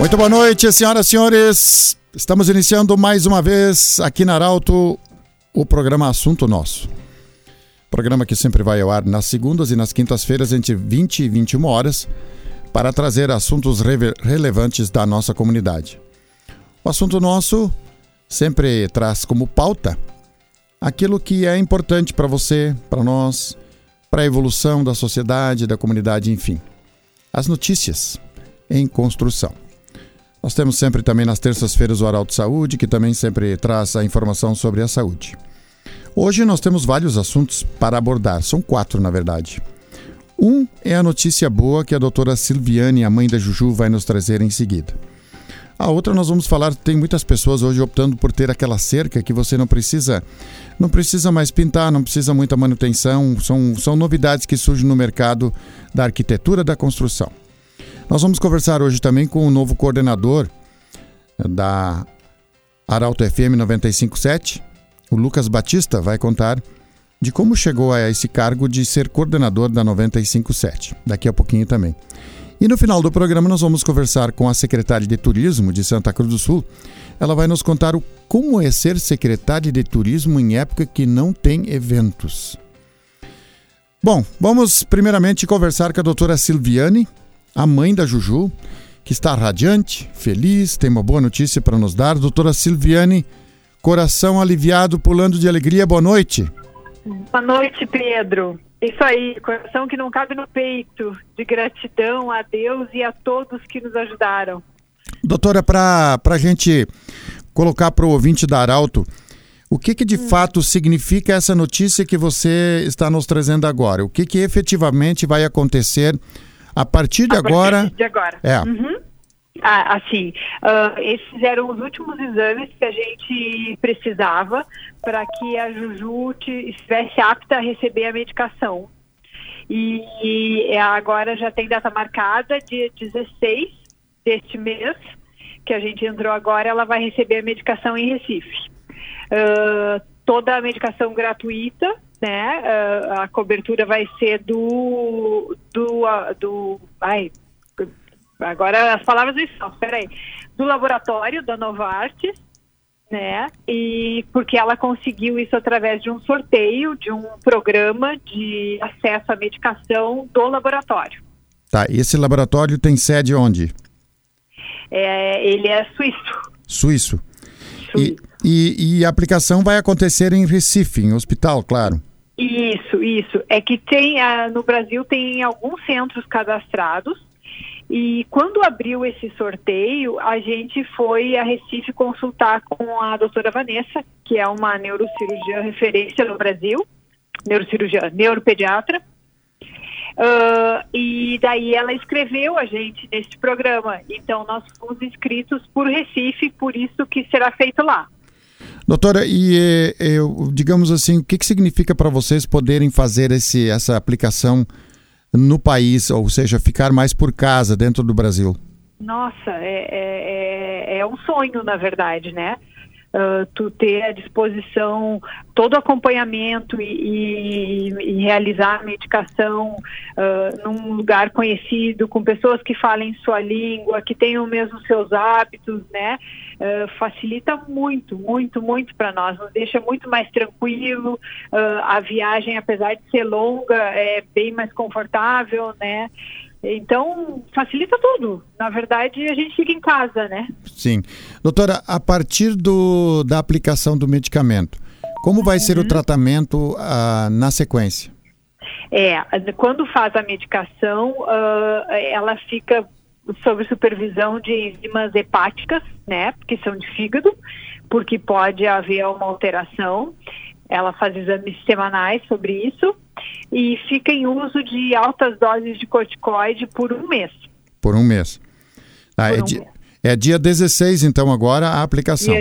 Muito boa noite, senhoras e senhores. Estamos iniciando mais uma vez aqui na Arauto o programa Assunto Nosso. Programa que sempre vai ao ar nas segundas e nas quintas-feiras entre 20 e 21 horas para trazer assuntos relevantes da nossa comunidade. O assunto nosso sempre traz como pauta aquilo que é importante para você, para nós, para a evolução da sociedade, da comunidade, enfim. As notícias em construção. Nós temos sempre também nas terças-feiras o Arauto Saúde, que também sempre traz a informação sobre a saúde. Hoje nós temos vários assuntos para abordar, são quatro na verdade. Um é a notícia boa que a doutora Silviane, a mãe da Juju, vai nos trazer em seguida. A outra nós vamos falar, tem muitas pessoas hoje optando por ter aquela cerca que você não precisa não precisa mais pintar, não precisa muita manutenção, são, são novidades que surgem no mercado da arquitetura da construção. Nós vamos conversar hoje também com o novo coordenador da Arauto FM 957, o Lucas Batista, vai contar de como chegou a esse cargo de ser coordenador da 957, daqui a pouquinho também. E no final do programa nós vamos conversar com a secretária de Turismo de Santa Cruz do Sul. Ela vai nos contar o como é ser secretária de Turismo em época que não tem eventos. Bom, vamos primeiramente conversar com a doutora Silviane, a mãe da Juju, que está radiante, feliz, tem uma boa notícia para nos dar. Doutora Silviane, coração aliviado, pulando de alegria, boa noite. Boa noite, Pedro. Isso aí, coração que não cabe no peito, de gratidão a Deus e a todos que nos ajudaram. Doutora, para a gente colocar para o ouvinte da Arauto, o que, que de hum. fato significa essa notícia que você está nos trazendo agora? O que, que efetivamente vai acontecer a partir de a agora. Partir de agora. É. Uhum. Ah, assim, uh, esses eram os últimos exames que a gente precisava para que a Juju estivesse apta a receber a medicação. E, e agora já tem data marcada, dia 16 deste mês, que a gente entrou agora, ela vai receber a medicação em Recife. Uh, toda a medicação gratuita, né? Uh, a cobertura vai ser do do, do ai, agora as palavras estão, peraí, do laboratório da Novartis, né? E porque ela conseguiu isso através de um sorteio, de um programa de acesso à medicação do laboratório. Tá, e esse laboratório tem sede onde? É, ele é suíço. Suíço. suíço. E, e, e, a aplicação vai acontecer em Recife, em hospital, claro. Isso, isso. É que tem, uh, no Brasil tem alguns centros cadastrados e quando abriu esse sorteio, a gente foi a Recife consultar com a doutora Vanessa, que é uma neurocirurgiã referência no Brasil, neurocirurgiã, neuropediatra. Uh, e daí ela escreveu a gente nesse programa. Então nós fomos inscritos por Recife, por isso que será feito lá. Doutora, e eh, digamos assim, o que, que significa para vocês poderem fazer esse, essa aplicação no país, ou seja, ficar mais por casa dentro do Brasil? Nossa, é, é, é, é um sonho, na verdade, né? Uh, tu ter à disposição todo o acompanhamento e, e, e realizar a medicação uh, num lugar conhecido, com pessoas que falem sua língua, que tenham mesmo seus hábitos, né? Uh, facilita muito, muito, muito para nós, nos deixa muito mais tranquilo. a viagem, apesar de ser longa, é bem mais confortável, né? Então, facilita tudo. Na verdade, a gente fica em casa, né? Sim. Doutora, a partir do, da aplicação do medicamento, como vai uhum. ser o uhum. tratamento uh, na sequência? É, quando faz a medicação, uh, ela fica sob supervisão de enzimas hepáticas, né, que são de fígado, porque pode haver uma alteração. Ela faz exames semanais sobre isso e fica em uso de altas doses de corticoide por um mês. Por um mês. Ah, é, um dia, mês. é, dia 16, então, agora a aplicação.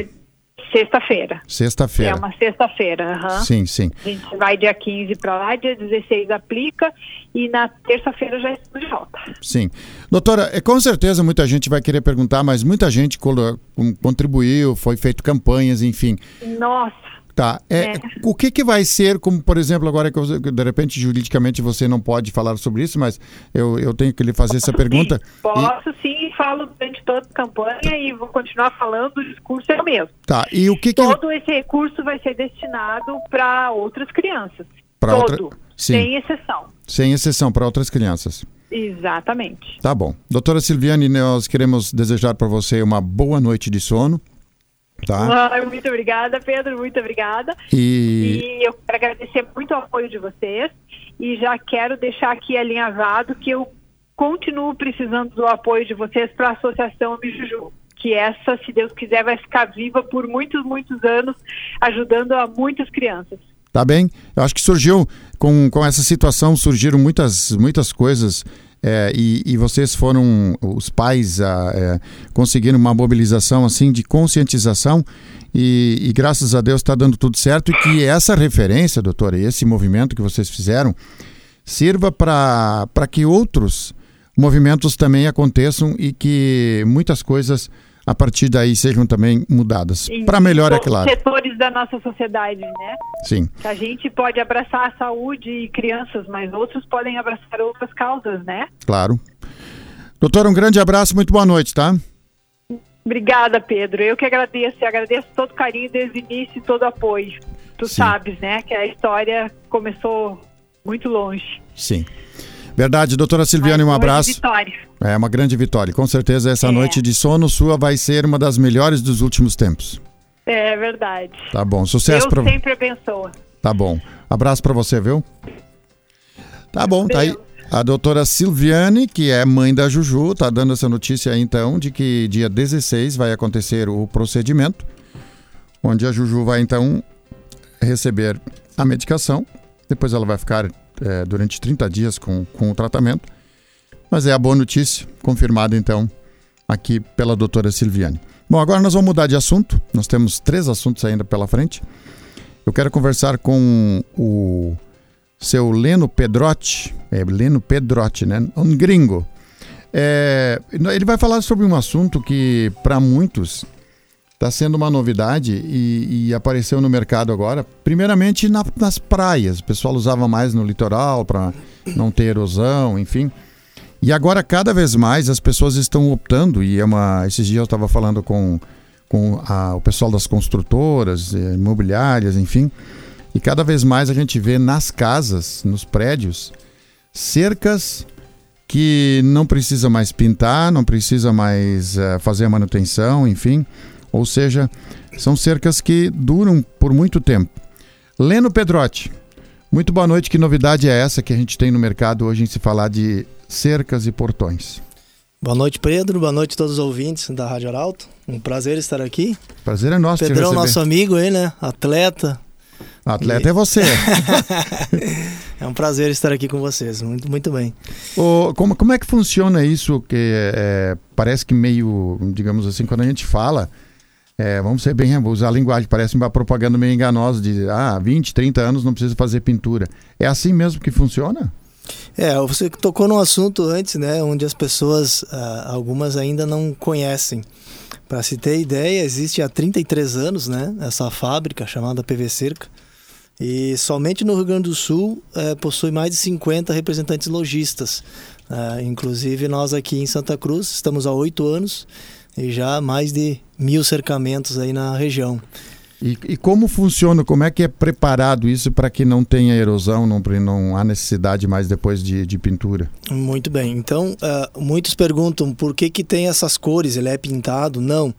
Sexta-feira. Sexta-feira. É uma sexta-feira. Uhum. Sim, sim. A gente vai dia 15 para lá, dia 16 aplica e na terça-feira já estamos de volta. Sim. Doutora, é, com certeza muita gente vai querer perguntar, mas muita gente contribuiu, foi feito campanhas, enfim. Nossa Tá. É, é. O que, que vai ser, como por exemplo, agora que de repente juridicamente você não pode falar sobre isso, mas eu, eu tenho que lhe fazer essa pergunta. Sim. Posso e... sim, falo durante toda a campanha tá. e vou continuar falando, o discurso é o mesmo. Tá. E o que, que Todo esse recurso vai ser destinado para outras crianças. Pra Todo. Outra... Sim. Sem exceção. Sem exceção para outras crianças. Exatamente. Tá bom. Doutora Silviane, nós queremos desejar para você uma boa noite de sono. Tá? Ah, muito obrigada, Pedro, muito obrigada. E... e eu quero agradecer muito o apoio de vocês e já quero deixar aqui alinhavado que eu continuo precisando do apoio de vocês para a Associação Mijuju. Que essa, se Deus quiser, vai ficar viva por muitos, muitos anos, ajudando a muitas crianças. Tá bem? Eu acho que surgiu, com, com essa situação, surgiram muitas, muitas coisas é, e, e, vocês foram os pais a, é, uma mobilização assim de conscientização e, e graças a Deus está dando tudo certo e que essa referência, doutora, esse movimento que vocês fizeram sirva para que outros movimentos também aconteçam e que muitas coisas a partir daí sejam também mudadas. Para melhor, é claro. setores da nossa sociedade, né? Sim. A gente pode abraçar a saúde e crianças, mas outros podem abraçar outras causas, né? Claro. Doutor, um grande abraço, muito boa noite, tá? Obrigada, Pedro. Eu que agradeço, agradeço todo o carinho desde o início e todo o apoio. Tu Sim. sabes, né, que a história começou muito longe. Sim. Verdade, doutora Silviane, um abraço. Vitória. É uma grande vitória. Com certeza essa é. noite de sono sua vai ser uma das melhores dos últimos tempos. É verdade. Tá bom, sucesso para sempre abençoa. Tá bom. Abraço para você, viu? Tá bom, tá aí. A doutora Silviane, que é mãe da Juju, tá dando essa notícia aí então de que dia 16 vai acontecer o procedimento, onde a Juju vai então receber a medicação, depois ela vai ficar é, durante 30 dias com, com o tratamento. Mas é a boa notícia, confirmada então aqui pela doutora Silviane. Bom, agora nós vamos mudar de assunto. Nós temos três assuntos ainda pela frente. Eu quero conversar com o seu Leno Pedrotti, é Leno Pedrotti, né? Um gringo. É, ele vai falar sobre um assunto que, para muitos, está sendo uma novidade e, e, apareceu no mercado agora. Primeiramente na, nas praias, o pessoal usava mais no litoral para não ter erosão, enfim. E agora cada vez mais as pessoas estão optando e é uma. Esses dias eu estava falando com, com a, o pessoal das construtoras, eh, imobiliárias, enfim. E cada vez mais a gente vê nas casas, nos prédios, cercas que não precisa mais pintar, não precisa mais uh, fazer a manutenção, enfim. Ou seja, são cercas que duram por muito tempo. Leno Pedrotti, muito boa noite. Que novidade é essa que a gente tem no mercado hoje em se falar de cercas e portões? Boa noite, Pedro. Boa noite a todos os ouvintes da Rádio Arauto. Um prazer estar aqui. Prazer é nosso. Pedrão, nosso amigo aí, né? Atleta. Atleta e... é você. é um prazer estar aqui com vocês. Muito, muito bem. Como, como é que funciona isso? Que é, parece que meio, digamos assim, quando a gente fala, é, vamos ser bem, usar a linguagem, parece uma propaganda meio enganosa de ah, 20, 30 anos não precisa fazer pintura. É assim mesmo que funciona? É, você tocou num assunto antes, né, onde as pessoas, ah, algumas ainda não conhecem. Para se ter ideia, existe há 33 anos, né, essa fábrica chamada PV Cerca, e somente no Rio Grande do Sul é, possui mais de 50 representantes lojistas. Ah, inclusive nós aqui em Santa Cruz estamos há oito anos e já mais de mil cercamentos aí na região. E, e, como funciona, como é que é preparado isso para que não tenha erosão, não, não há necessidade mais depois de, de pintura? Muito bem. Então, uh, muitos perguntam por que, que tem essas cores, ele é pintado? Não.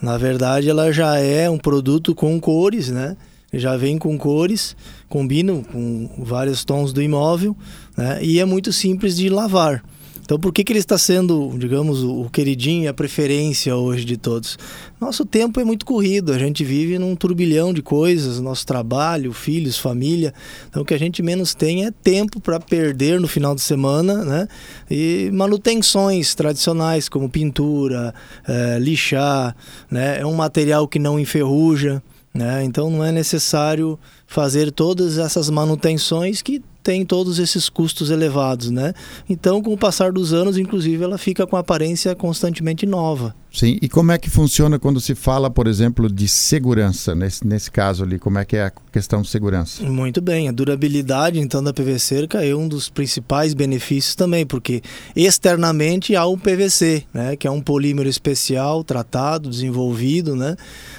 Na verdade, ela já é um produto com cores, né? Já vem com cores, combinam com vários tons do imóvel, né? E é muito simples de lavar. Então, por que, que ele está sendo, digamos, o queridinho, a preferência hoje de todos? Nosso tempo é muito corrido, a gente vive num turbilhão de coisas, nosso trabalho, filhos, família. Então, o que a gente menos tem é tempo para perder no final de semana, né? E manutenções tradicionais, como pintura, é, lixar, né? É um material que não enferruja. Né? Então não é necessário fazer todas essas manutenções que tem todos esses custos elevados, né? Então, com o passar dos anos, inclusive, ela fica com aparência constantemente nova. Sim, e como é que funciona quando se fala, por exemplo, de segurança, nesse, nesse caso ali? Como é que é a questão de segurança? Muito bem, a durabilidade então da PVC é um dos principais benefícios também, porque externamente há o PVC, né, que é um polímero especial, tratado, desenvolvido, né,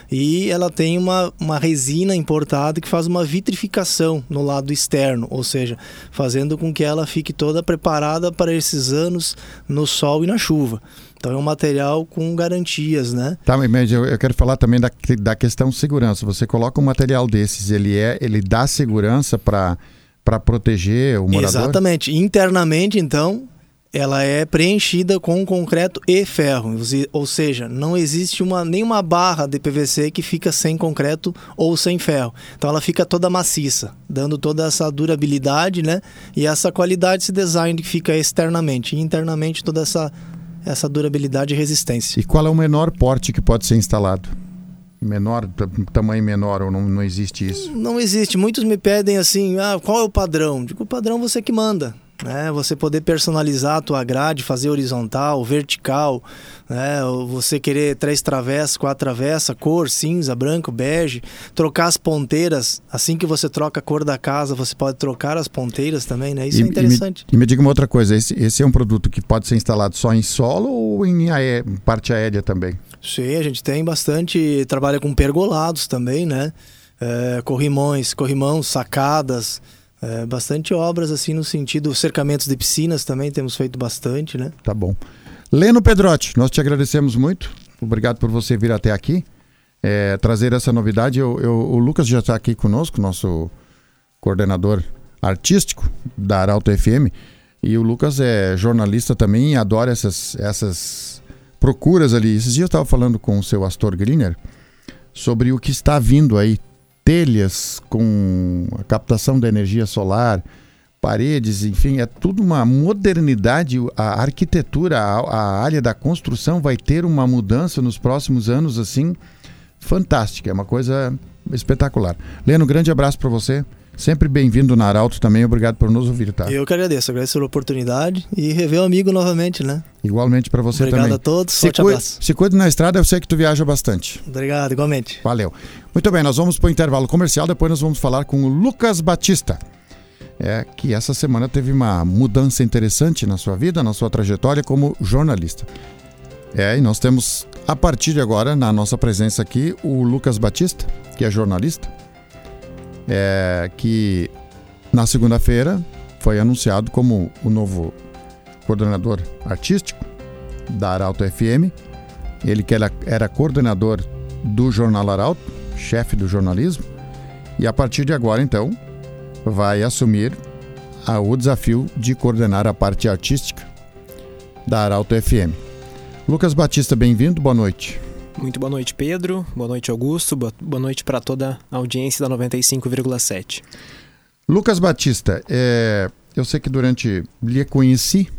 e ela tem uma, uma resina importada que faz uma vitrificação no lado externo, ou seja, fazendo com que ela fique toda preparada para esses anos no sol e na chuva. Então é um material com garantias, né? Tá, mas eu, eu quero falar também da, da questão segurança. Você coloca um material desses, ele é, ele dá segurança para para proteger o morador? Exatamente. Internamente, então, ela é preenchida com concreto e ferro, ou seja, não existe uma, nenhuma barra de PVC que fica sem concreto ou sem ferro. Então ela fica toda maciça, dando toda essa durabilidade, né? E essa qualidade, esse design que fica externamente, e internamente toda essa essa durabilidade e resistência. E qual é o menor porte que pode ser instalado? Menor, tamanho menor, ou não, não existe isso? Não existe. Muitos me pedem assim, ah, qual é o padrão? Digo, o padrão você que manda né? Você poder personalizar a tua grade, fazer horizontal, vertical, né? Você querer três travessas, quatro travessas, cor, cinza, branco, bege, trocar as ponteiras, assim que você troca a cor da casa, você pode trocar as ponteiras também, né? Isso e, é interessante. E me, e me, diga uma outra coisa, esse, esse, é um produto que pode ser instalado só em solo ou em aé, parte aérea também? Sim, a gente tem bastante, trabalha com pergolados também, né? É, corrimões, corrimãos, sacadas, é, bastante obras assim no sentido cercamentos de piscinas também temos feito bastante, né? Tá bom. Leno Pedrotti, nós te agradecemos muito. Obrigado por você vir até aqui, é, trazer essa novidade. Eu, eu, o Lucas já está aqui conosco, nosso coordenador artístico da Arauto FM. E o Lucas é jornalista também e adora essas, essas procuras ali. Esses dias eu estava falando com o seu Astor Griner sobre o que está vindo aí telhas com a captação da energia solar, paredes, enfim, é tudo uma modernidade. A arquitetura, a, a, área da construção vai ter uma mudança nos próximos anos, assim, fantástica. É uma coisa espetacular. Leno, grande abraço para você. Sempre bem-vindo na Arauto também, obrigado por nos ouvir, tá? Eu que agradeço, agradeço pela oportunidade e rever o amigo novamente, né? Igualmente para você obrigado também. Obrigado a todos, se forte abraço. Se cuide na estrada, eu sei que tu viaja bastante. Obrigado, igualmente. Valeu. Muito bem, nós vamos para o intervalo comercial, depois nós vamos falar com o Lucas Batista. É que essa semana teve uma mudança interessante na sua vida, na sua trajetória como jornalista. É, e nós temos, a partir de agora, na nossa presença aqui, o Lucas Batista, que é jornalista é, que na segunda-feira foi anunciado como o novo coordenador artístico da Arauto FM. Ele que era, era coordenador do Jornal Arauto, chefe do jornalismo, e a partir de agora, então, vai assumir a, o desafio de coordenar a parte artística da Arauto FM. Lucas Batista, bem-vindo, boa noite. Muito boa noite, Pedro. Boa noite, Augusto. Boa noite para toda a audiência da 95,7. Lucas Batista, é, eu sei que durante. lhe conheci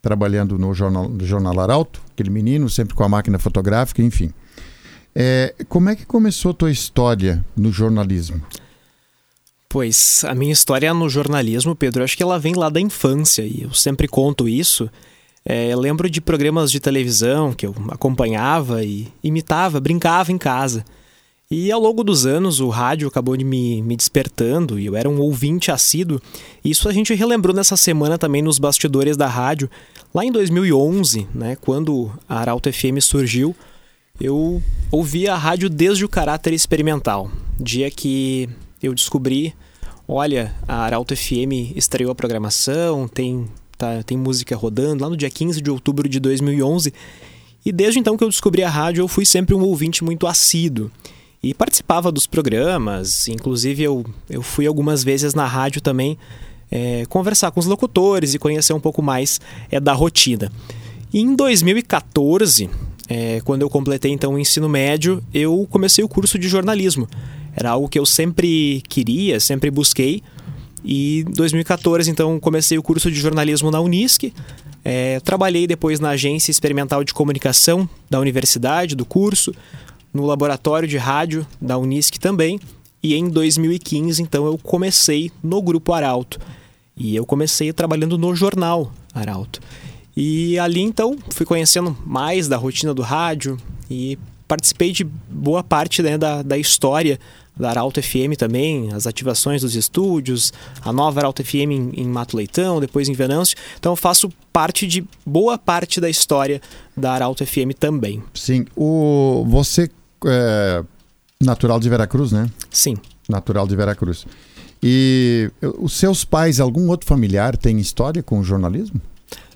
trabalhando no Jornal, no jornal Arauto, aquele menino, sempre com a máquina fotográfica, enfim. É, como é que começou a tua história no jornalismo? Pois, a minha história no jornalismo, Pedro, acho que ela vem lá da infância e eu sempre conto isso. É, lembro de programas de televisão que eu acompanhava e imitava, brincava em casa. E ao longo dos anos o rádio acabou de me, me despertando e eu era um ouvinte assíduo. Isso a gente relembrou nessa semana também nos bastidores da rádio. Lá em 2011, né, quando a Arauto FM surgiu, eu ouvia a rádio desde o caráter experimental. Dia que eu descobri, olha, a Arauto FM estreou a programação, tem tá, tem música rodando, lá no dia 15 de outubro de 2011. E desde então que eu descobri a rádio, eu fui sempre um ouvinte muito assíduo. E participava dos programas, inclusive eu, eu fui algumas vezes na rádio também é, conversar com os locutores e conhecer um pouco mais é, da rotina. E em 2014, é, quando eu completei então o ensino médio, eu comecei o curso de jornalismo. Era algo que eu sempre queria, sempre busquei, e em 2014, então, comecei o curso de jornalismo na Unisc. É, trabalhei depois na Agência Experimental de Comunicação da universidade, do curso, no laboratório de rádio da Unisc também. E em 2015, então, eu comecei no Grupo Arauto. E eu comecei trabalhando no jornal Arauto. E ali então fui conhecendo mais da rotina do rádio e participei de boa parte né, da, da história da Arauto FM também, as ativações dos estúdios, a nova Arauto FM em, em Mato Leitão, depois em Venâncio. Então eu faço parte de boa parte da história da Arauto FM também. Sim. O, você é natural de Veracruz, né? Sim. Natural de Veracruz. E os seus pais, algum outro familiar tem história com o jornalismo?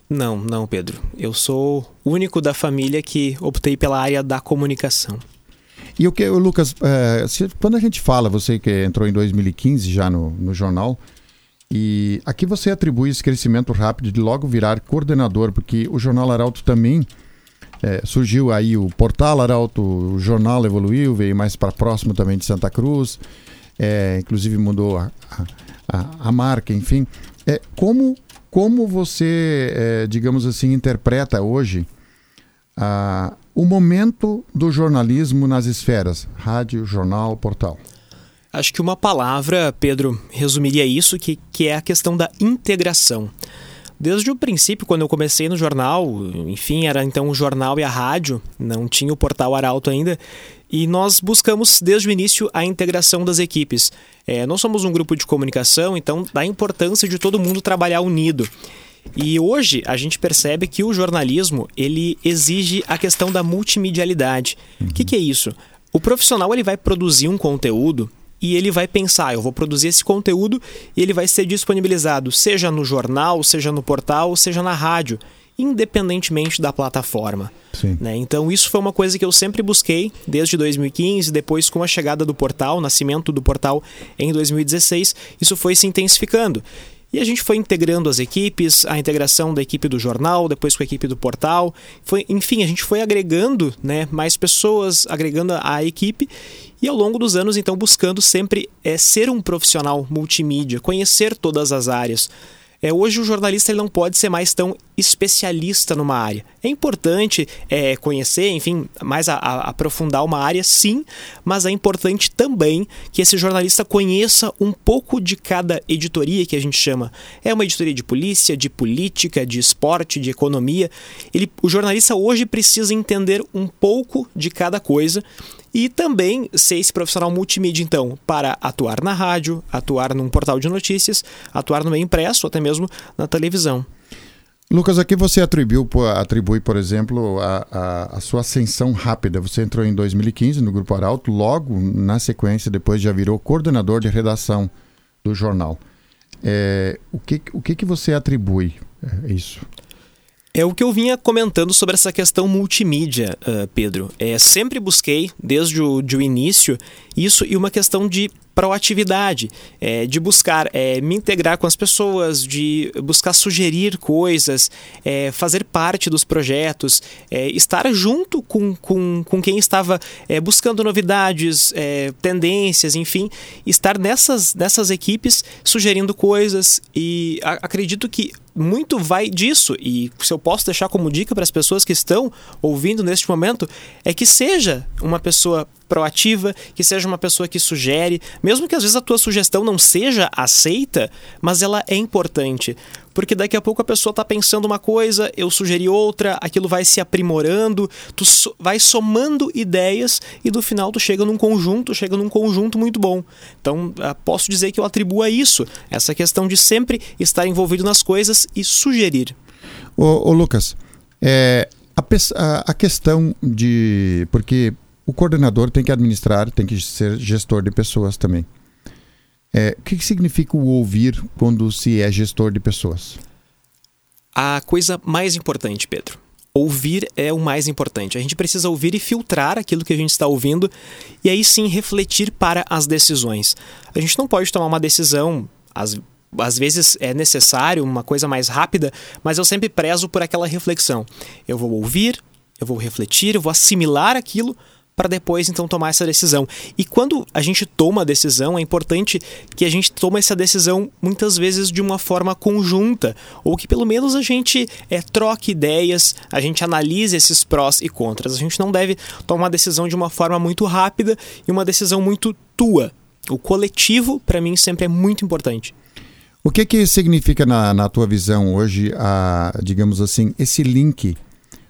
Não, não, Pedro. Eu sou o único da família que optei pela área da comunicação. E o que, Lucas, é, quando a gente fala, você que entrou em 2015 já no, no jornal, e aqui você atribui esse crescimento rápido de logo virar coordenador, porque o Jornal Arauto também é, surgiu aí o Portal Arauto, o jornal evoluiu, veio mais para próximo também de Santa Cruz, é, inclusive mudou a, a, a, marca, enfim. É, como, como você, é, digamos assim, interpreta hoje a, o momento do jornalismo nas esferas, rádio, jornal, portal? Acho que uma palavra, Pedro, resumiria isso, que, que é a questão da integração. Desde o princípio, quando eu comecei no jornal, enfim, era então o jornal e a rádio, não tinha o portal Arauto ainda, e nós buscamos desde o início a integração das equipes. É, nós somos um grupo de comunicação, então dá importância de todo mundo trabalhar unido. E hoje a gente percebe que o jornalismo ele exige a questão da multimedialidade. O uhum. que, que é isso? O profissional ele vai produzir um conteúdo e ele vai pensar, eu vou produzir esse conteúdo e ele vai ser disponibilizado, seja no jornal, seja no portal, seja na rádio, independentemente da plataforma. Né? Então isso foi uma coisa que eu sempre busquei desde 2015, depois com a chegada do portal, o nascimento do portal em 2016, isso foi se intensificando. E a gente foi integrando as equipes, a integração da equipe do jornal, depois com a equipe do portal. Foi, enfim, a gente foi agregando né, mais pessoas, agregando a, a equipe e ao longo dos anos, então, buscando sempre é, ser um profissional multimídia, conhecer todas as áreas. É, hoje o jornalista ele não pode ser mais tão especialista numa área. É importante é, conhecer, enfim, mais a, a, aprofundar uma área, sim, mas é importante também que esse jornalista conheça um pouco de cada editoria que a gente chama. É uma editoria de polícia, de política, de esporte, de economia. Ele, o jornalista hoje precisa entender um pouco de cada coisa e também ser esse profissional multimídia, então, para atuar na rádio, atuar num portal de notícias, atuar no meio impresso, até mesmo na televisão. Lucas, aqui você atribui, por exemplo, a, a, a, sua ascensão rápida. Você entrou em 2015 no Grupo Arauto, logo na sequência, depois já virou coordenador de redação do jornal. É, o que, o que, que você atribui a isso? É o que eu vinha comentando sobre essa questão multimídia, uh, Pedro. É, sempre busquei, desde o, de o início, isso e uma questão de proatividade, é, de buscar é, me integrar com as pessoas, de buscar sugerir coisas, é, fazer parte dos projetos, é, estar junto com, com, com quem estava é, buscando novidades, é, tendências, enfim, estar nessas, nessas equipes sugerindo coisas e a, acredito que muito vai disso. E se eu posso deixar como dica para as pessoas que estão ouvindo neste momento é que seja uma pessoa proativa, que seja uma pessoa que sugere, mesmo que às vezes a tua sugestão não seja aceita, mas ela é importante. Porque daqui a pouco a pessoa está pensando uma coisa, eu sugeri outra, aquilo vai se aprimorando, tu so, vai somando ideias e no final tu chega num conjunto, chega num conjunto muito bom. Então, ah, posso dizer que eu atribuo a isso, essa questão de sempre estar envolvido nas coisas e sugerir. Ô, ô Lucas, é, a, a questão de. Porque o coordenador tem que administrar, tem que ser gestor de pessoas também. É, o que, significa o ouvir quando se é gestor de pessoas? A coisa mais importante, Pedro. Ouvir é o mais importante. A gente precisa ouvir e filtrar aquilo que a gente está ouvindo e aí sim refletir para as decisões. A gente não pode tomar uma decisão, às, às vezes é necessário uma coisa mais rápida, mas eu sempre prezo por aquela reflexão. Eu vou ouvir, eu vou refletir, eu vou assimilar aquilo para depois então tomar essa decisão. E quando a gente toma a decisão, é importante que a gente tome essa decisão muitas vezes de uma forma conjunta, ou que pelo menos a gente é, troque ideias, a gente analise esses prós e contras. A gente não deve tomar uma decisão de uma forma muito rápida e uma decisão muito tua. O coletivo, para mim, sempre é muito importante. O que que significa na, na tua visão hoje, a, digamos assim, esse link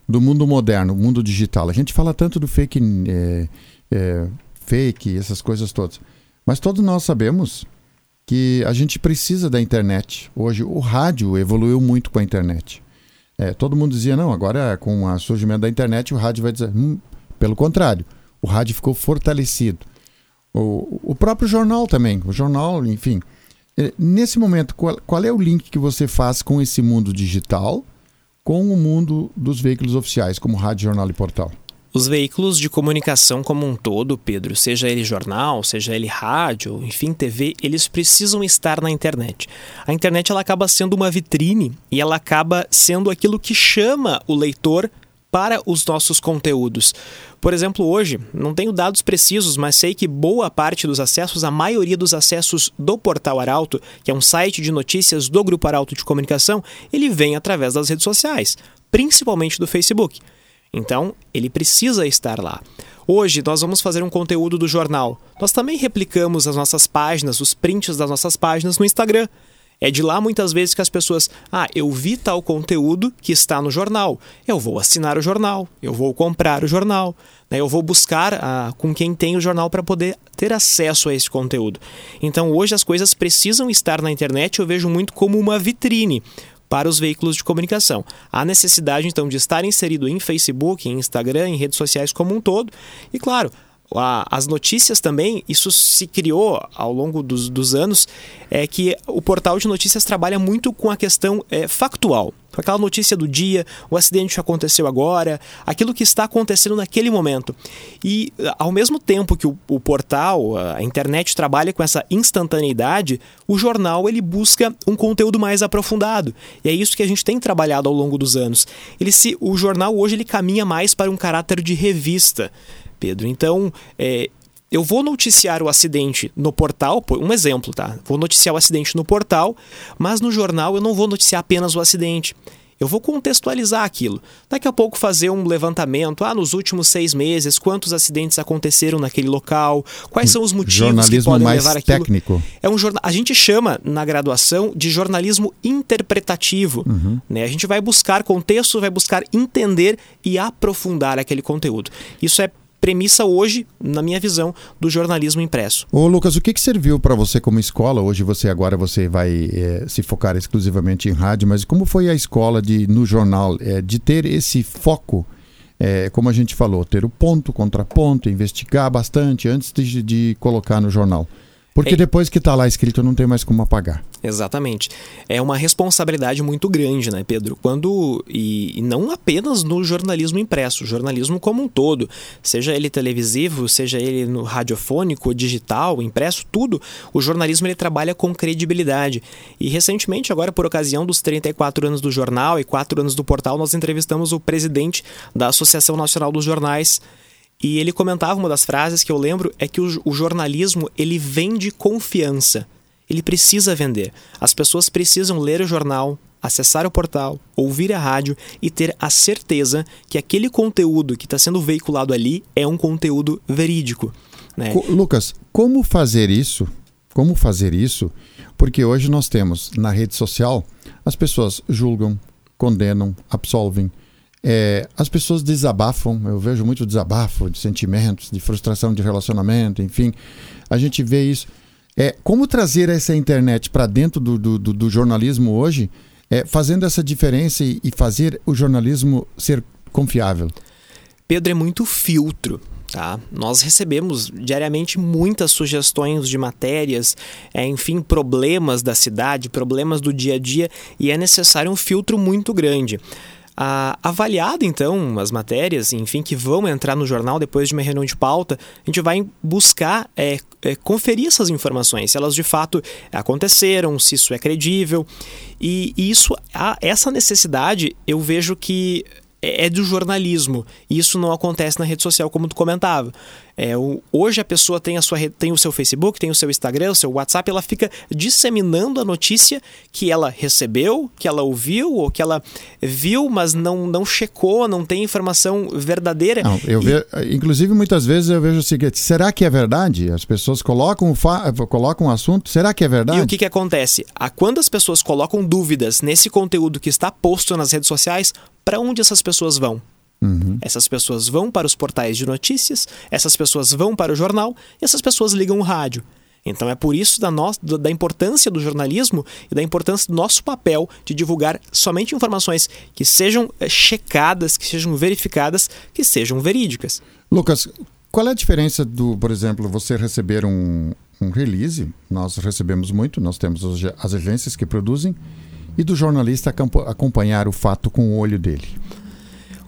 do mundo moderno, mundo digital? A gente fala tanto do fake, é, é, fake, essas coisas todas, mas todos nós sabemos que a gente precisa da internet. Hoje o rádio evoluiu muito com a internet. É, todo mundo dizia, não, agora com o surgimento da internet o rádio vai dizer. Hum, pelo contrário, o rádio ficou fortalecido. O, o próprio jornal também, o jornal, enfim. É, nesse momento, qual, qual é o link que você faz com esse mundo digital com o mundo dos veículos oficiais, como rádio, jornal e portal? Os veículos de comunicação como um todo, Pedro, seja ele jornal, seja ele rádio, enfim, TV, eles precisam estar na internet. A internet ela acaba sendo uma vitrine e ela acaba sendo aquilo que chama o leitor para os nossos conteúdos. Por exemplo, hoje, não tenho dados precisos, mas sei que boa parte dos acessos, a maioria dos acessos do Portal Arauto, que é um site de notícias do Grupo Arauto de Comunicação, ele vem através das redes sociais, principalmente do Facebook. Então, ele precisa estar lá. Hoje nós vamos fazer um conteúdo do jornal. Nós também replicamos as nossas páginas, os prints das nossas páginas no Instagram. É de lá muitas vezes que as pessoas, ah, eu vi tal conteúdo que está no jornal, eu vou assinar o jornal, eu vou comprar o jornal, né? eu vou buscar ah, com quem tem o jornal para poder ter acesso a esse conteúdo. Então hoje as coisas precisam estar na internet, eu vejo muito como uma vitrine para os veículos de comunicação. Há necessidade, então, de estar inserido em Facebook, em Instagram, em redes sociais como um todo. E, claro, as notícias também, isso se criou ao longo dos, dos, anos, é que o portal de notícias trabalha muito com a questão é, factual. Aquela notícia do dia, o acidente que aconteceu agora, aquilo que está acontecendo naquele momento. E ao mesmo tempo que o, o portal, a internet trabalha com essa instantaneidade, o jornal ele busca um conteúdo mais aprofundado. E é isso que a gente tem trabalhado ao longo dos anos. Ele se, o jornal hoje ele caminha mais para um caráter de revista. Pedro. Então, é, eu vou noticiar o acidente no portal, um exemplo, tá? Vou noticiar o acidente no portal, mas no jornal eu não vou noticiar apenas o acidente. Eu vou contextualizar aquilo. Daqui a pouco fazer um levantamento. Ah, nos últimos seis meses, quantos acidentes aconteceram naquele local? Quais são os motivos que podem mais levar aquilo? técnico. É um jornal. A gente chama na graduação de jornalismo interpretativo. Uhum. Né? A gente vai buscar contexto, vai buscar entender e aprofundar aquele conteúdo. Isso é premissa hoje, na minha visão, do jornalismo impresso. Ô Lucas, o que, que serviu para você como escola? Hoje você agora você vai é, se focar exclusivamente em rádio, mas como foi a escola de no jornal é, de ter esse foco? É, como a gente falou, ter o ponto, contraponto, investigar bastante antes de, de colocar no jornal. Porque é... depois que está lá escrito, não tem mais como apagar. Exatamente. É uma responsabilidade muito grande, né, Pedro? Quando. E, e, não apenas no jornalismo impresso, jornalismo como um todo. Seja ele televisivo, seja ele no radiofônico, digital, impresso, tudo. O jornalismo ele trabalha com credibilidade. E recentemente, agora por ocasião dos 34 anos do jornal e 4 anos do portal, nós entrevistamos o presidente da Associação Nacional dos Jornais. E ele comentava uma das frases que eu lembro é que o, o jornalismo ele vende confiança. Ele precisa vender. As pessoas precisam ler o jornal, acessar o portal, ouvir a rádio e ter a certeza que aquele conteúdo que está sendo veiculado ali é um conteúdo verídico. Né? Lucas, como fazer isso? Como fazer isso? Porque hoje nós temos na rede social as pessoas julgam, condenam, absolvem é, as pessoas desabafam, eu vejo muito desabafo de sentimentos, de frustração de relacionamento, enfim. A gente vê isso. É, como trazer essa internet para dentro do, do, do, jornalismo hoje, é, fazendo essa diferença e, e fazer o jornalismo ser confiável? Pedro, é muito filtro. Tá? Nós recebemos diariamente muitas sugestões de matérias, é, enfim, problemas da cidade, problemas do dia a dia, e é necessário um filtro muito grande. Ah, avaliado então as matérias, enfim, que vão entrar no jornal depois de uma reunião de pauta, a gente vai buscar é, é, conferir essas informações, se elas de fato aconteceram, se isso é credível. E, e isso, essa necessidade, eu vejo que é, é do jornalismo. Isso não acontece na rede social, como tu comentava. É, o, hoje a pessoa tem, a sua, tem o seu Facebook, tem o seu Instagram, o seu WhatsApp, ela fica disseminando a notícia que ela recebeu, que ela ouviu, ou que ela viu, mas não, não checou, não tem informação verdadeira. Não, eu e... ve... Inclusive, muitas vezes eu vejo o seguinte: será que é verdade? As pessoas colocam o, fa... colocam o assunto, será que é verdade? E o que, que acontece? A, quando as pessoas colocam dúvidas nesse conteúdo que está posto nas redes sociais, para onde essas pessoas vão? Uhum. Essas pessoas vão para os portais de notícias, essas pessoas vão para o jornal e essas pessoas ligam o rádio. Então é por isso da, no... da importância do jornalismo e da importância do nosso papel de divulgar somente informações que sejam eh, checadas, que sejam verificadas, que sejam verídicas. Lucas, qual é a diferença do, por exemplo, você receber um, um release? Nós recebemos muito, nós temos as agências que produzem, e do jornalista acompanhar o fato com o olho dele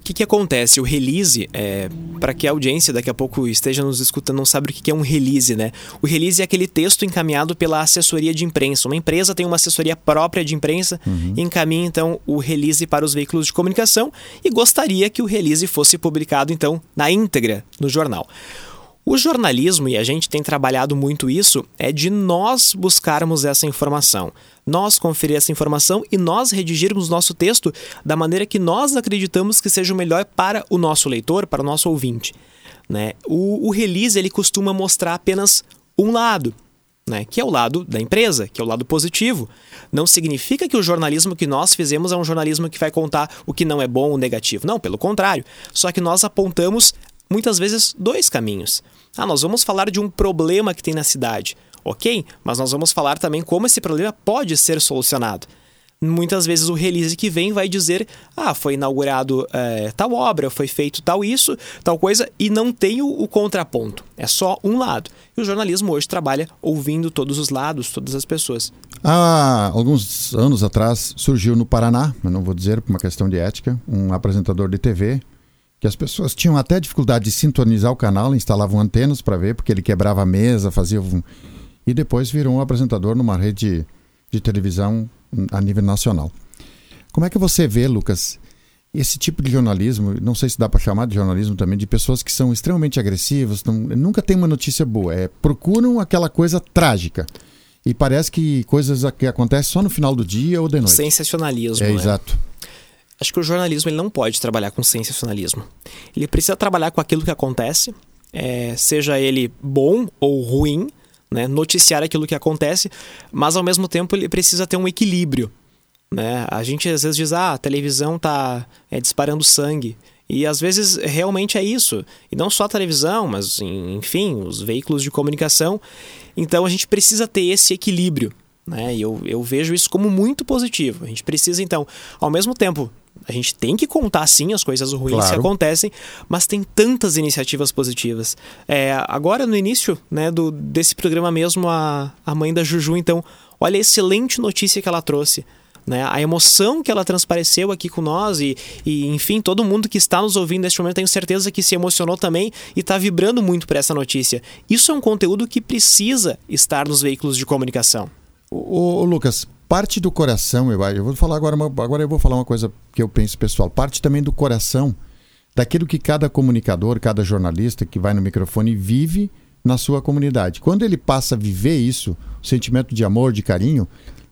que, que acontece? O release, é, para que a audiência daqui a pouco esteja nos escutando, não sabe o que, que é um release, né? O release é aquele texto encaminhado pela assessoria de imprensa. Uma empresa tem uma assessoria própria de imprensa uhum. e encaminha então o release para os veículos de comunicação e gostaria que o release fosse publicado então na íntegra no jornal. O jornalismo, e a gente tem trabalhado muito isso, é de nós buscarmos essa informação, nós conferir essa informação e nós redigirmos nosso texto da maneira que nós acreditamos que seja o melhor para o nosso leitor, para o nosso ouvinte. Né? O, o release ele costuma mostrar apenas um lado, né, que é o lado da empresa, que é o lado positivo. Não significa que o jornalismo que nós fizemos é um jornalismo que vai contar o que não é bom ou negativo. Não, pelo contrário. Só que nós apontamos muitas vezes dois caminhos. Ah, nós vamos falar de um problema que tem na cidade. Ok, mas nós vamos falar também como esse problema pode ser solucionado. Muitas vezes o release que vem vai dizer: ah, foi inaugurado é, tal obra, foi feito tal isso, tal coisa, e não tem o, o, contraponto. É só um lado. E o jornalismo hoje trabalha ouvindo todos os lados, todas as pessoas. Há alguns anos atrás surgiu no Paraná, eu não vou dizer por uma questão de ética, um apresentador de TV que as pessoas tinham até dificuldade de sintonizar o canal, instalavam antenas para ver, porque ele quebrava a mesa, fazia. Um... E depois virou um apresentador numa rede de televisão a nível nacional. Como é que você vê, Lucas, esse tipo de jornalismo, não sei se dá para chamar de jornalismo também, de pessoas que são extremamente agressivas, não, nunca tem uma notícia boa, é, procuram aquela coisa trágica. E parece que coisas que acontecem só no final do dia ou de noite. Sensacionalismo. É, né? exato. Acho que o jornalismo ele não pode trabalhar com sensacionalismo. Ele precisa trabalhar com aquilo que acontece, é, seja ele bom ou ruim, né? noticiar aquilo que acontece, mas ao mesmo tempo ele precisa ter um equilíbrio. Né? A gente às vezes diz, ah, a televisão está é, disparando sangue. E às vezes realmente é isso. E não só a televisão, mas enfim, os veículos de comunicação. Então a gente precisa ter esse equilíbrio. Né? E eu, eu vejo isso como muito positivo. A gente precisa, então, ao mesmo tempo, a gente tem que contar sim as coisas ruins claro. que acontecem, mas tem tantas iniciativas positivas. É, agora, no início né, do, desse programa mesmo, a, a mãe da Juju, então, olha a excelente notícia que ela trouxe. Né? A emoção que ela transpareceu aqui com nós e, e, enfim, todo mundo que está nos ouvindo neste momento, tenho certeza que se emocionou também e está vibrando muito por essa notícia. Isso é um conteúdo que precisa estar nos veículos de comunicação. O, o Lucas, parte do coração, eu, eu vou falar agora, agora eu vou falar uma coisa que eu penso pessoal, parte também do coração, daquilo que cada comunicador, cada jornalista que vai no microfone vive na sua comunidade. Quando ele passa a viver isso, o sentimento de amor, de carinho,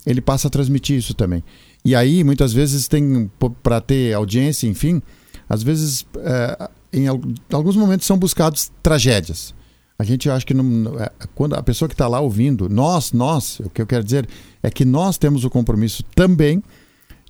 ele passa a transmitir isso também. E aí, muitas vezes, tem para ter audiência, enfim, às vezes, é, em alguns momentos são buscados tragédias. A gente acha que não, é, quando a pessoa que está lá ouvindo, nós, nós, o que eu quero dizer é que nós temos o compromisso também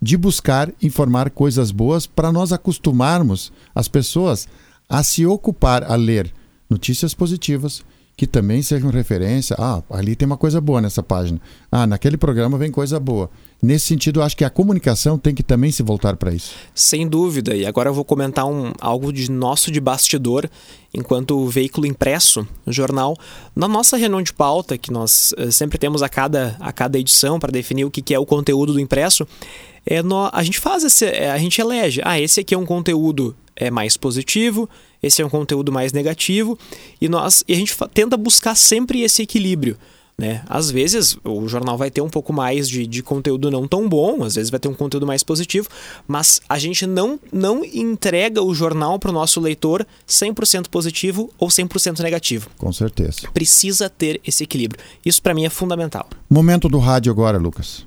de buscar informar coisas boas para nós acostumarmos as pessoas a se ocupar a ler notícias positivas que também sejam referência. Ah, ali tem uma coisa boa nessa página. Ah, naquele programa vem coisa boa. Nesse sentido, acho que a comunicação tem que também se voltar para isso. Sem dúvida. E agora eu vou comentar um, algo de nosso de bastidor, enquanto veículo impresso, jornal. Na nossa reunião de pauta, que nós uh, sempre temos a cada, a cada edição para definir o que, que é o conteúdo do impresso, é, no, a gente faz esse, é, a gente elege. Ah, esse aqui é um conteúdo é mais positivo, esse é um conteúdo mais negativo, e nós e a gente tenta buscar sempre esse equilíbrio. Né? Às vezes o jornal vai ter um pouco mais de, de conteúdo não tão bom, às vezes vai ter um conteúdo mais positivo, mas a gente não, não entrega o jornal para o nosso leitor 100% positivo ou 100% negativo. Com certeza. Precisa ter esse equilíbrio. Isso para mim é fundamental. Momento do rádio agora, Lucas.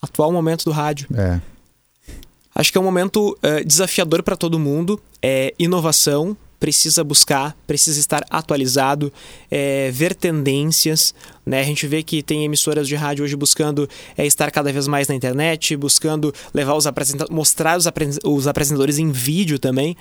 Atual momento do rádio. É. Acho que é um momento uh, desafiador para todo mundo. É inovação, precisa buscar, precisa estar atualizado, é, ver tendências. Né? A gente vê que tem emissoras de rádio hoje buscando é, estar cada vez mais na internet, buscando levar os apresentadores, mostrar os, os, apresentadores em vídeo também.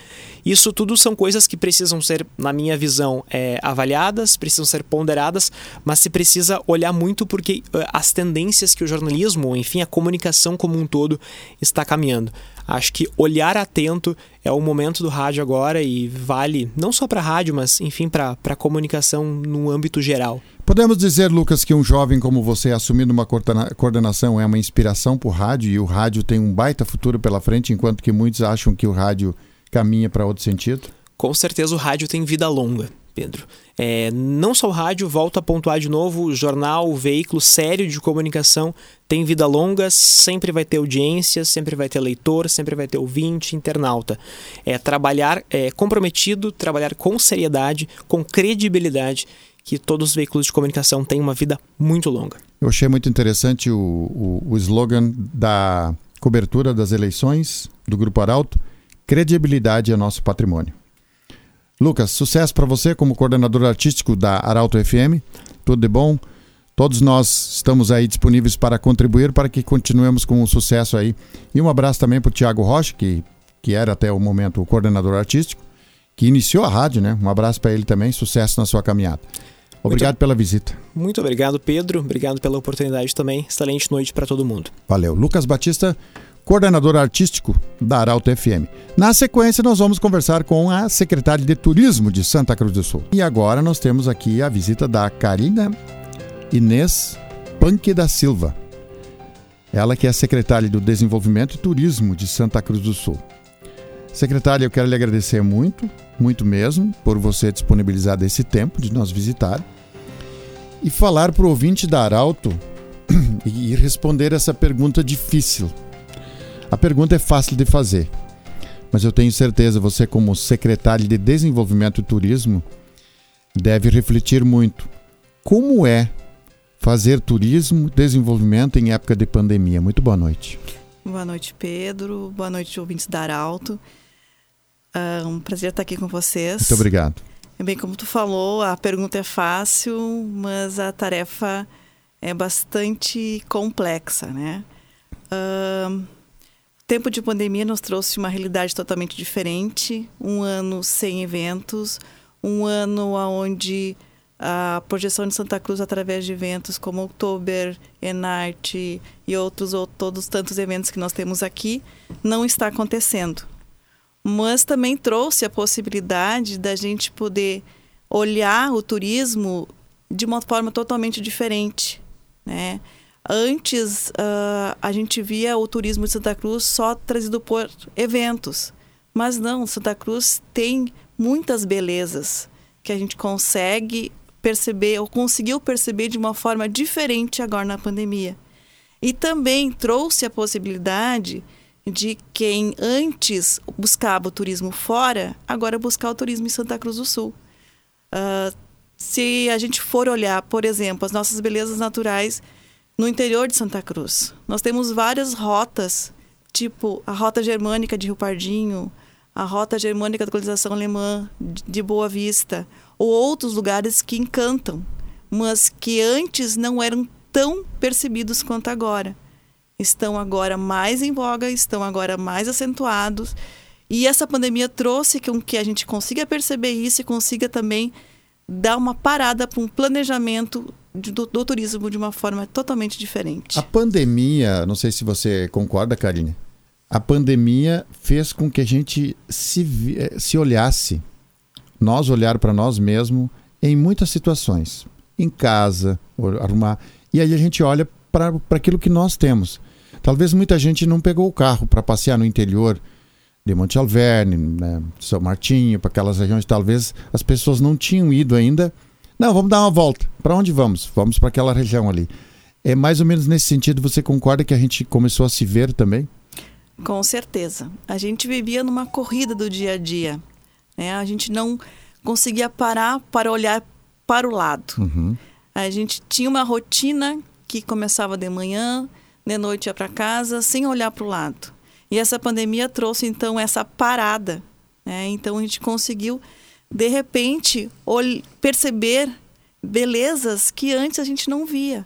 Isso tudo são coisas que precisam ser, na minha visão, é, avaliadas, precisam ser ponderadas, mas se precisa olhar muito porque uh, as tendências que o jornalismo, enfim, a comunicação como um todo está caminhando. Acho que olhar atento é o momento do rádio agora e vale não só para rádio, mas enfim para a comunicação no âmbito geral. Podemos dizer, Lucas, que um jovem como você assumindo uma coordenação é uma inspiração para o rádio e o rádio tem um baita futuro pela frente, enquanto que muitos acham que o rádio caminha para outro sentido? Com certeza o rádio tem vida longa. Pedro. É, não só o rádio, volto a pontuar de novo, o jornal, o veículo sério de comunicação tem vida longa, sempre vai ter audiência, sempre vai ter leitor, sempre vai ter ouvinte, internauta. É trabalhar é, comprometido, trabalhar com seriedade, com credibilidade, que todos os veículos de comunicação têm uma vida muito longa. Eu achei muito interessante o, o, o slogan da cobertura das eleições do Grupo Arauto, credibilidade é nosso patrimônio. Lucas, sucesso para você como coordenador artístico da Arauto FM. Tudo de bom. Todos nós estamos aí disponíveis para contribuir para que continuemos com o sucesso aí. E um abraço também para o Tiago Rocha, que, que era até o momento o coordenador artístico, que iniciou a rádio, né? Um abraço para ele também. Sucesso na sua caminhada. Obrigado muito, pela visita. Muito obrigado, Pedro. Obrigado pela oportunidade também. Excelente noite para todo mundo. Valeu. Lucas Batista coordenador artístico da Arauto FM. Na sequência, nós vamos conversar com a secretária de Turismo de Santa Cruz do Sul. E agora nós temos aqui a visita da Karina Inês Panque da Silva. Ela que é secretária do Desenvolvimento e Turismo de Santa Cruz do Sul. Secretária, eu quero lhe agradecer muito, muito mesmo, por você disponibilizar esse tempo de nos visitar e falar para o ouvinte da Arauto e responder essa pergunta difícil a pergunta é fácil de fazer, mas eu tenho certeza você, como secretário de Desenvolvimento e Turismo, deve refletir muito. Como é fazer turismo, desenvolvimento em época de pandemia? Muito boa noite. Boa noite, Pedro. Boa noite, ouvintes da Arauto. É um prazer estar aqui com vocês. Muito obrigado. Bem, como tu falou, a pergunta é fácil, mas a tarefa é bastante complexa, né? Uh, tempo de pandemia nos trouxe uma realidade totalmente diferente, um ano sem eventos, um ano onde a projeção de Santa Cruz através de eventos como Oktober, Enarte e outros ou todos tantos eventos que nós temos aqui não está acontecendo. Mas também trouxe a possibilidade da gente poder olhar o turismo de uma forma totalmente diferente, né? Antes, uh, a gente via o turismo de Santa Cruz só trazido por eventos. Mas não, Santa Cruz tem muitas belezas que a gente consegue perceber, ou conseguiu perceber de uma forma diferente agora na pandemia. E também trouxe a possibilidade de quem antes buscava o turismo fora, agora buscar o turismo em Santa Cruz do Sul. Uh, se a gente for olhar, por exemplo, as nossas belezas naturais no interior de Santa Cruz. Nós temos várias rotas, tipo a Rota Germânica de Rio Pardinho, a Rota Germânica da Colonização Alemã de Boa Vista, ou outros lugares que encantam, mas que antes não eram tão percebidos quanto agora. Estão agora mais em voga, estão agora mais acentuados. E essa pandemia trouxe com que a gente consiga perceber isso e consiga também dar uma parada para um planejamento do, do, turismo de uma forma totalmente diferente. A pandemia, não sei se você concorda, Karine, a pandemia fez com que a gente se, eh, se olhasse, nós olhar para nós mesmos em muitas situações. Em casa, arrumar. E aí a gente olha para aquilo que nós temos. Talvez muita gente não pegou o carro para passear no interior de Monte Alverne, né, São Martinho, para aquelas regiões. Talvez as pessoas não tinham ido ainda Não, vamos dar uma volta. Para onde vamos? Vamos para aquela região ali. É mais ou menos nesse sentido, você concorda que a gente começou a se ver também? Com certeza. A gente vivia numa corrida do dia a dia. Né? A gente não conseguia parar para olhar para o lado. Uhum. A gente tinha uma rotina que começava de manhã, de noite ia para casa, sem olhar para o lado. E essa pandemia trouxe então essa parada. Né? Então a gente conseguiu, de repente, perceber belezas que antes a gente não via.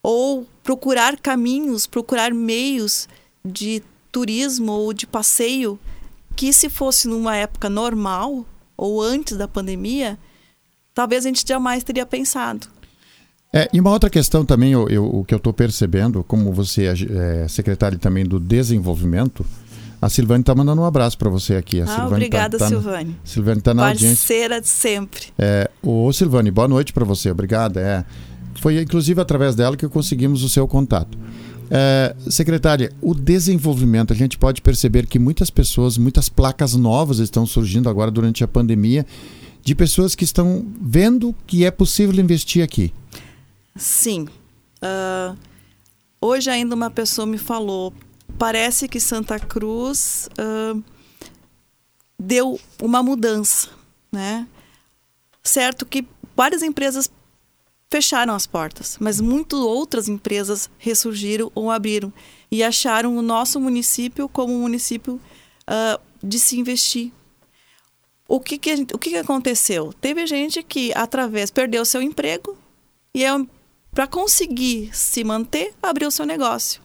Ou procurar caminhos, procurar meios de turismo ou de passeio que se fosse numa época normal ou antes da pandemia, talvez a gente jamais teria pensado. É, e uma outra questão também, eu, eu, o que eu estou percebendo, como você é, é secretário também do desenvolvimento, a Silvane está mandando um abraço para você aqui. A ah, Silvane obrigada, tá, tá Silvane. Silvane está na Parceira audiência. Parceira de sempre. É, ô, Silvane, boa noite para você. Obrigada. É, foi inclusive através dela que conseguimos o seu contato. É, secretária, o desenvolvimento, a gente pode perceber que muitas pessoas, muitas placas novas estão surgindo agora durante a pandemia, de pessoas que estão vendo que é possível investir aqui. Sim. Uh, hoje ainda uma pessoa me falou, parece que Santa Cruz uh, deu uma mudança, né? Certo que várias empresas fecharam as portas, mas muitas outras empresas ressurgiram ou abriram e acharam o nosso município como um município uh, de se investir. O que, que, o que, que aconteceu? Teve gente que, através, perdeu seu emprego e é, para conseguir se manter, abriu seu negócio.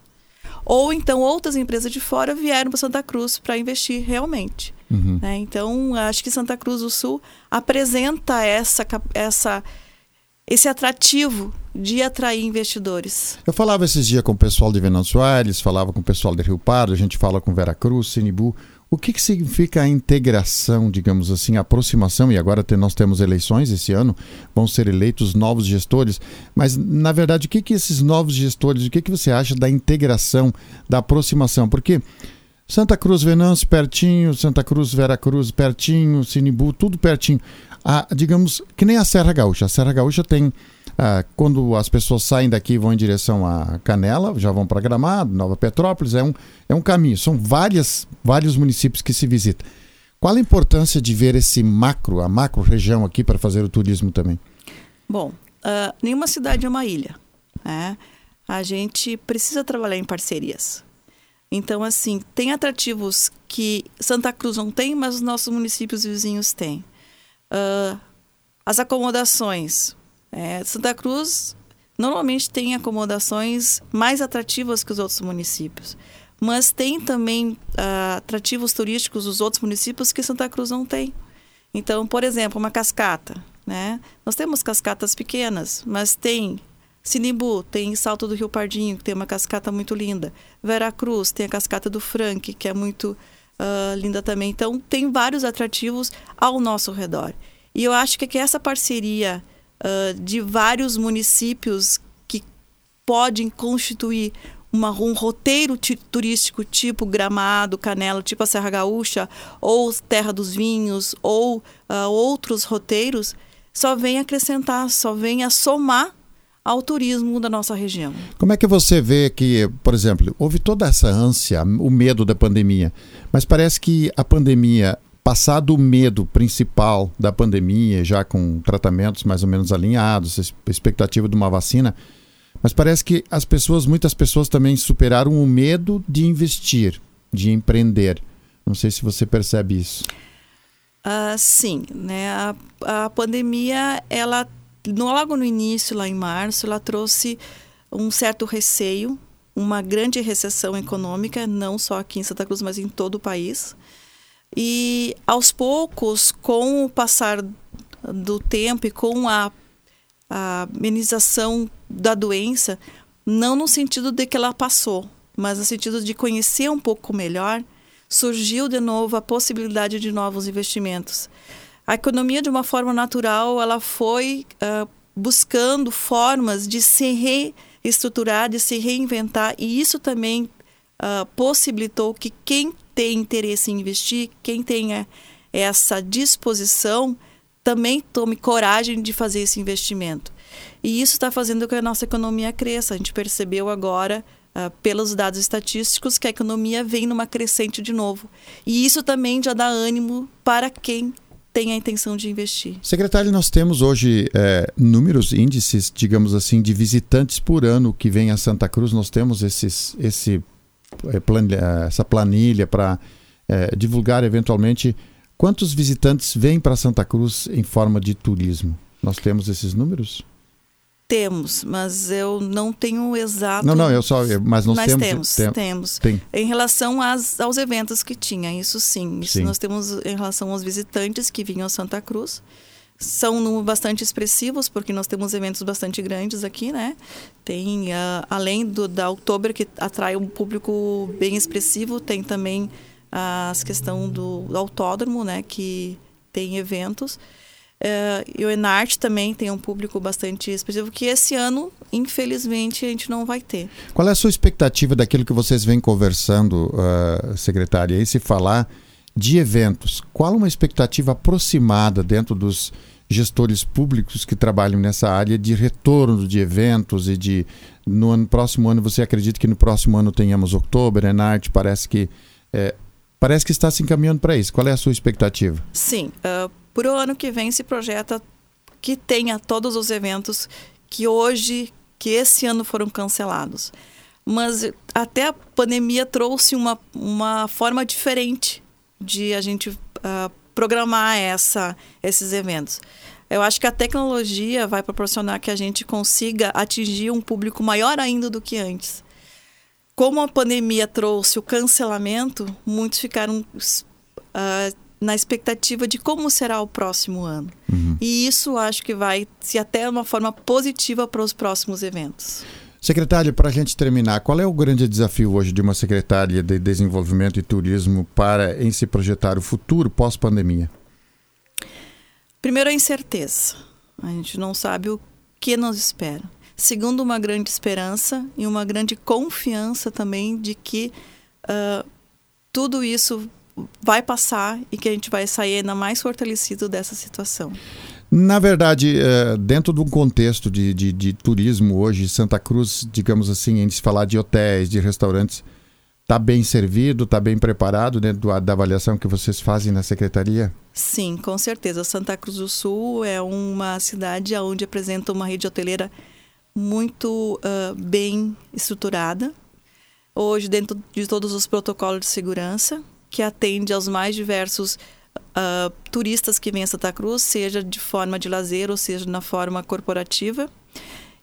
Ou então outras empresas de fora vieram para Santa Cruz para investir realmente. Uhum. Né? Então, acho que Santa Cruz do Sul apresenta essa, essa esse atrativo de atrair investidores. Eu falava esses dias com o pessoal de Venâncio Soares, falava com o pessoal de Rio Pardo, a gente fala com Vera Cruz, Sinibu. O que, que significa a integração, digamos assim, a aproximação? E agora nós temos eleições esse ano, vão ser eleitos novos gestores. Mas, na verdade, o que, que esses novos gestores, o que, que você acha da integração, da aproximação? Porque Santa Cruz, Venâncio, pertinho, Santa Cruz, Vera Cruz, pertinho, Sinibu, tudo pertinho a, digamos, que nem a Serra Gaúcha. A Serra Gaúcha tem, ah, quando as pessoas saem daqui e vão em direção a Canela, já vão para Gramado, Nova Petrópolis, é um, é um caminho. São várias, vários municípios que se visitam. Qual a importância de ver esse macro, a macro região aqui para fazer o turismo também? Bom, uh, nenhuma cidade é uma ilha. Né? A gente precisa trabalhar em parcerias. Então, assim, tem atrativos que Santa Cruz não tem, mas os nossos municípios vizinhos têm. Uh, as acomodações. É, Santa Cruz normalmente tem acomodações mais atrativas que os outros municípios, mas tem também uh, atrativos turísticos dos outros municípios que Santa Cruz não tem. Então, por exemplo, uma cascata. Né? Nós temos cascatas pequenas, mas tem Sinimbu, tem Salto do Rio Pardinho, que tem uma cascata muito linda. Vera Cruz, tem a cascata do Frank, que é muito uh, linda também. Então, tem vários atrativos ao nosso redor. E eu acho que, essa parceria de vários municípios que podem constituir uma, um roteiro turístico tipo Gramado, Canela, tipo a Serra Gaúcha, ou Terra dos Vinhos, ou uh, outros roteiros, só vem acrescentar, só vem a somar ao turismo da nossa região. Como é que você vê que, por exemplo, houve toda essa ânsia, o medo da pandemia, mas parece que a pandemia, passado o medo principal da pandemia, já com tratamentos mais ou menos alinhados, expectativa de uma vacina, mas parece que as pessoas, muitas pessoas também superaram o medo de investir, de empreender. Não sei se você percebe isso. Uh, sim, né? A, a pandemia, ela no, logo no início, lá em março, ela trouxe um certo receio, uma grande recessão econômica, não só aqui em Santa Cruz, mas em todo o país. E aos poucos, com o passar do tempo e com a, a amenização da doença, não no sentido de que ela passou, mas no sentido de conhecer um pouco melhor, surgiu de novo a possibilidade de novos investimentos. A economia de uma forma natural ela foi uh, buscando formas de se reestruturar, de se reinventar e isso também uh, possibilitou que quem tem interesse em investir, quem tenha essa disposição também tome coragem de fazer esse investimento. E isso está fazendo com que a nossa economia cresça. A gente percebeu agora, uh, pelos dados estatísticos, que a economia vem numa crescente de novo. E isso também já dá ânimo para quem tem a intenção de investir. Secretário, nós temos hoje é, números, índices, digamos assim, de visitantes por ano que vêm a Santa Cruz. Nós temos esses, esse, planilha, essa planilha para é, divulgar eventualmente quantos visitantes vêm para Santa Cruz em forma de turismo. Nós temos esses números? Temos, mas eu não tenho exato. Não, não, eu só. Mas nós, nós temos. Temos, tem, temos. Tem. Em relação às, aos eventos que tinha, isso sim. Isso sim. nós temos em relação aos visitantes que vinham a Santa Cruz. São bastante expressivos, porque nós temos eventos bastante grandes aqui, né? Tem, uh, além do da Outubro, que atrai um público bem expressivo, tem também a questão do, do autódromo, né? Que tem eventos. Uh, e o Enarte também tem um público bastante expressivo, que esse ano, infelizmente, a gente não vai ter. Qual é a sua expectativa daquilo que vocês vêm conversando, uh, secretária? E se falar de eventos, qual uma expectativa aproximada dentro dos gestores públicos que trabalham nessa área de retorno de eventos e de no ano, próximo ano você acredita que no próximo ano tenhamos outubro, Enarte parece que é, parece que está se encaminhando para isso. Qual é a sua expectativa? Sim, uh, para o ano que vem se projeta que tenha todos os eventos que hoje, que esse ano foram cancelados. Mas até a pandemia trouxe uma, uma forma diferente de a gente uh, programar essa, esses eventos. Eu acho que a tecnologia vai proporcionar que a gente consiga atingir um público maior ainda do que antes. Como a pandemia trouxe o cancelamento, muitos ficaram uh, na expectativa de como será o próximo ano. Uhum. E isso acho que vai se até uma forma positiva para os próximos eventos. Secretária, para a gente terminar, qual é o grande desafio hoje de uma secretária de Desenvolvimento e Turismo para em se projetar o futuro pós-pandemia? Primeiro, a incerteza. A gente não sabe o que nos espera. Segundo, uma grande esperança e uma grande confiança também de que uh, tudo isso vai passar e que a gente vai sair ainda mais fortalecido dessa situação. Na verdade, é, dentro de um contexto de, de, de, turismo hoje, Santa Cruz, digamos assim, em se falar de hotéis, de restaurantes, está bem servido, está bem preparado dentro da avaliação que vocês fazem na secretaria? Sim, com certeza. Santa Cruz do Sul é uma cidade onde apresenta uma rede hoteleira muito uh, bem estruturada. Hoje, dentro de todos os protocolos de segurança, que atende aos mais diversos uh, turistas que vêm a Santa Cruz, seja de forma de lazer ou seja na forma corporativa.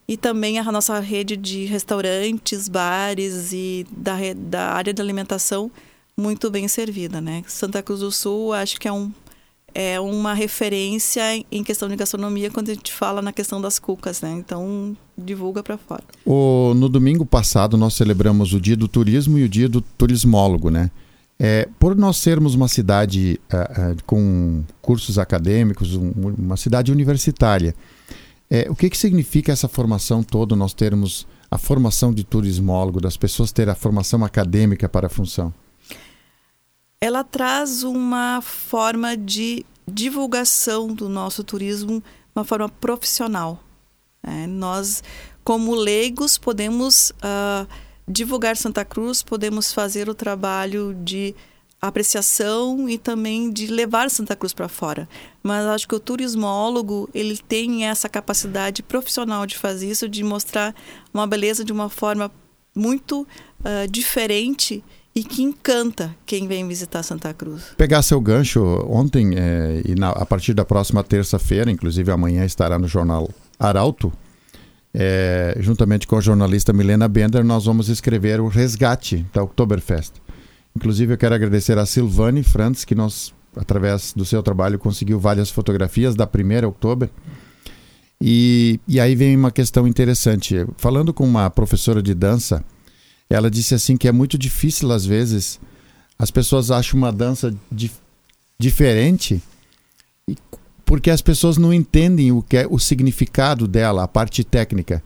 E também a nossa rede de restaurantes, bares e da, da área de alimentação muito bem servida, né? Santa Cruz do Sul, acho que é um é uma referência em questão de gastronomia quando a gente fala na questão das cucas, né? Então, divulga para fora. O, no domingo passado, nós celebramos o Dia do Turismo e o Dia do Turismólogo, né? É, por nós sermos uma cidade uh, uh, com cursos acadêmicos, um, uma cidade universitária, é, o que, que significa essa formação toda, nós termos a formação de turismólogo, das pessoas terem a formação acadêmica para a função? Ela traz uma forma de divulgação do nosso turismo, uma forma profissional. É, nós, como leigos, podemos... Uh, divulgar Santa Cruz, podemos fazer o trabalho de apreciação e também de levar Santa Cruz para fora. Mas acho que o turismólogo, ele tem essa capacidade profissional de fazer isso, de mostrar uma beleza de uma forma muito uh, diferente e que encanta quem vem visitar Santa Cruz. Pegar seu gancho ontem é, e na, a partir da próxima terça-feira, inclusive amanhã estará no jornal Arauto, é, juntamente com a jornalista Milena Bender, nós vamos escrever o resgate da Oktoberfest. Inclusive, eu quero agradecer a Silvane Frantz, que nós, através do seu trabalho, conseguiu várias fotografias da primeira Oktober. E, e aí vem uma questão interessante. Falando com uma professora de dança, ela disse assim que é muito difícil, às vezes, as pessoas acham uma dança di diferente porque as pessoas não entendem o que é o significado dela, a parte técnica.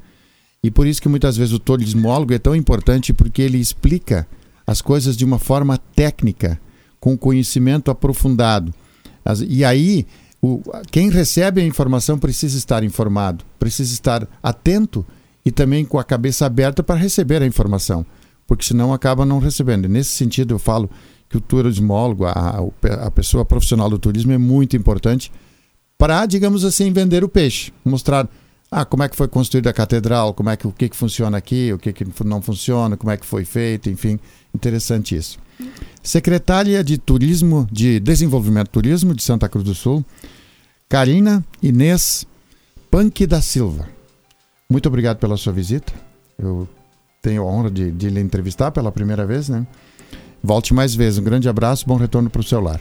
E por isso que muitas vezes o turismólogo é tão importante porque ele explica as coisas de uma forma técnica, com conhecimento aprofundado. e aí o, quem recebe a informação precisa estar informado, precisa estar atento e também com a cabeça aberta para receber a informação, porque senão acaba não recebendo. nesse sentido, eu falo que o turismólogo, a, a pessoa profissional do turismo, é muito importante para, digamos assim, vender o peixe, mostrar ah, como é que foi construída a catedral, como é que o que, que funciona aqui, o que, que não funciona, como é que foi feito, enfim, interessante isso. Secretária de Turismo, de Desenvolvimento Turismo de Santa Cruz do Sul, Karina Inês Panque da Silva. Muito obrigado pela sua visita. Eu tenho a honra de, de lhe entrevistar pela primeira vez, né? Volte mais vezes. Um grande abraço, bom retorno para o seu lar.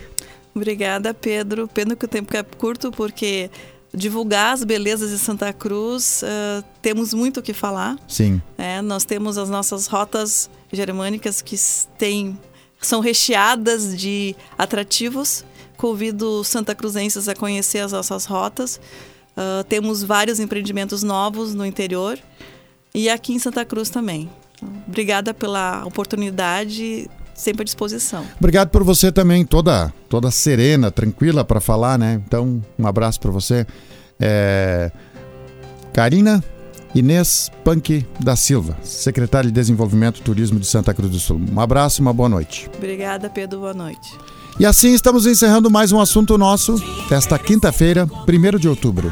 Obrigada, Pedro. Pena que o tempo é curto, porque divulgar as belezas de Santa Cruz, uh, temos muito o que falar. Sim. É, nós temos as nossas rotas germânicas que têm, são recheadas de atrativos. Convido santa cruzenses a conhecer as nossas rotas. Uh, temos vários empreendimentos novos no interior e aqui em Santa Cruz também. Obrigada pela oportunidade, sempre à disposição. Obrigado por você também, toda toda serena, tranquila para falar, né? Então, um abraço para você. É... Karina Inês Punk da Silva, secretária de Desenvolvimento e Turismo de Santa Cruz do Sul. Um abraço e uma boa noite. Obrigada, Pedro. Boa noite. E assim estamos encerrando mais um assunto nosso desta quinta-feira, 1 de outubro.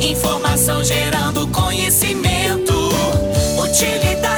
Informação gerando conhecimento, utilidade